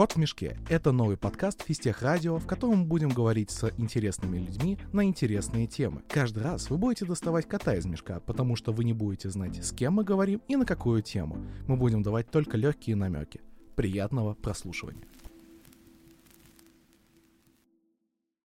«Кот в мешке» — это новый подкаст Фистех Радио, в котором мы будем говорить с интересными людьми на интересные темы. Каждый раз вы будете доставать кота из мешка, потому что вы не будете знать, с кем мы говорим и на какую тему. Мы будем давать только легкие намеки. Приятного прослушивания.